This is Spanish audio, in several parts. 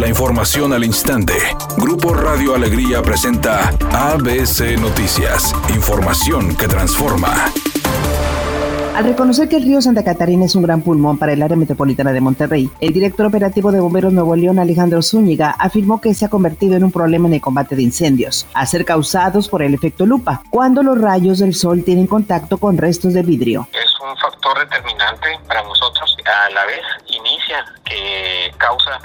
La información al instante. Grupo Radio Alegría presenta ABC Noticias. Información que transforma. Al reconocer que el río Santa Catarina es un gran pulmón para el área metropolitana de Monterrey, el director operativo de Bomberos Nuevo León, Alejandro Zúñiga, afirmó que se ha convertido en un problema en el combate de incendios, a ser causados por el efecto lupa, cuando los rayos del sol tienen contacto con restos de vidrio. Es un factor determinante para nosotros. A la vez que causa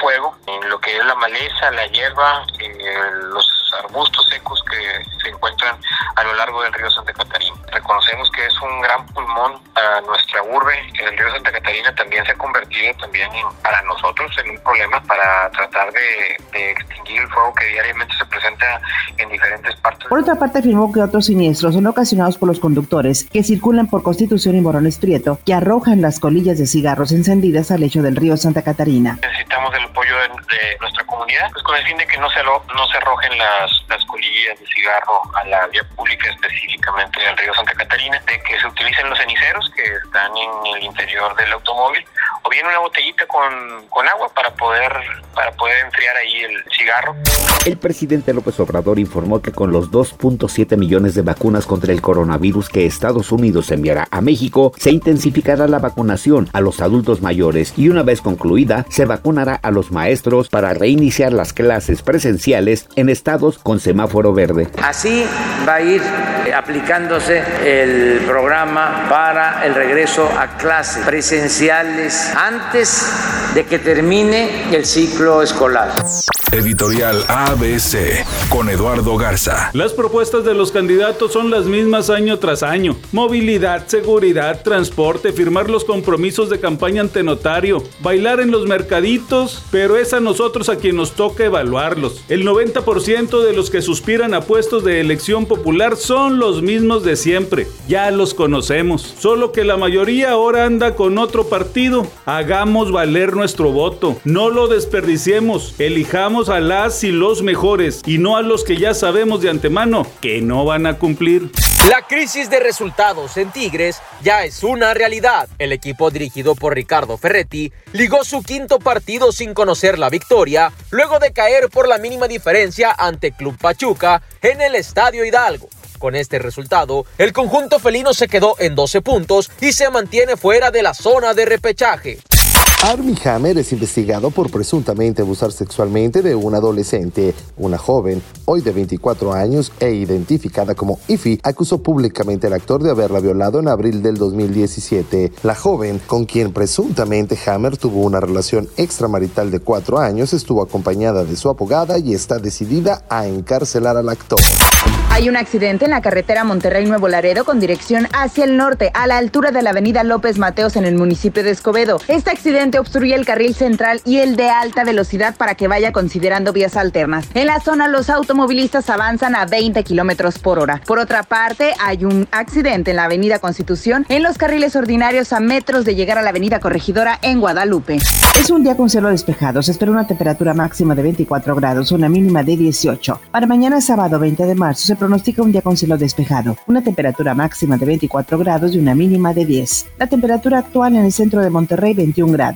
fuego en lo que es la maleza, la hierba, eh, los arbustos secos que se encuentran a lo largo del río Santa Catarina. Reconocemos que es un gran pulmón urbe. El río Santa Catarina también se ha convertido también para nosotros en un problema para tratar de, de extinguir el fuego que diariamente se presenta en diferentes partes. Por otra parte, afirmó que otros siniestros son ocasionados por los conductores que circulan por Constitución y Morones Prieto, que arrojan las colillas de cigarros encendidas al lecho del río Santa Catarina. Necesitamos el apoyo de, nuestra comunidad, pues con el fin de que no se, no se arrojen las, las colillas de cigarro a la vía pública, específicamente del río Santa Catarina, de que se utilicen los ceniceros que están en el interior del automóvil, o bien una botellita con, con agua para poder, para poder enfriar ahí el cigarro. El presidente López Obrador informó que con los 2.7 millones de vacunas contra el coronavirus que Estados Unidos enviará a México, se intensificará la vacunación a los adultos mayores y una vez concluida, se vacunará a los maestros para reiniciar las clases presenciales en estados con semáforo verde. Así va a ir aplicándose el programa para el regreso a clases presenciales antes de que termine el ciclo escolar. Editorial ABC con Eduardo Garza. Las propuestas de los candidatos son las mismas año tras año. Movilidad, seguridad, transporte, firmar los compromisos de campaña ante notario, bailar en los mercaditos, pero es a nosotros a quien nos toca evaluarlos. El 90% de los que suspiran a puestos de elección popular son los mismos de siempre. Ya los conocemos. Solo que la mayoría ahora anda con otro partido. Hagamos valer nuestro voto. No lo desperdiciemos. Elijamos a las y los mejores y no a los que ya sabemos de antemano que no van a cumplir. La crisis de resultados en Tigres ya es una realidad. El equipo dirigido por Ricardo Ferretti ligó su quinto partido sin conocer la victoria, luego de caer por la mínima diferencia ante Club Pachuca en el Estadio Hidalgo. Con este resultado, el conjunto felino se quedó en 12 puntos y se mantiene fuera de la zona de repechaje. Armie Hammer es investigado por presuntamente abusar sexualmente de un adolescente. Una joven, hoy de 24 años e identificada como Ify, acusó públicamente al actor de haberla violado en abril del 2017. La joven, con quien presuntamente Hammer tuvo una relación extramarital de cuatro años, estuvo acompañada de su abogada y está decidida a encarcelar al actor. Hay un accidente en la carretera Monterrey-Nuevo Laredo con dirección hacia el norte, a la altura de la avenida López Mateos en el municipio de Escobedo. Este accidente obstruye el carril central y el de alta velocidad para que vaya considerando vías alternas. En la zona, los automovilistas avanzan a 20 kilómetros por hora. Por otra parte, hay un accidente en la avenida Constitución en los carriles ordinarios a metros de llegar a la avenida Corregidora en Guadalupe. Es un día con cielo despejado. Se espera una temperatura máxima de 24 grados, una mínima de 18. Para mañana sábado 20 de marzo se pronostica un día con cielo despejado, una temperatura máxima de 24 grados y una mínima de 10. La temperatura actual en el centro de Monterrey 21 grados.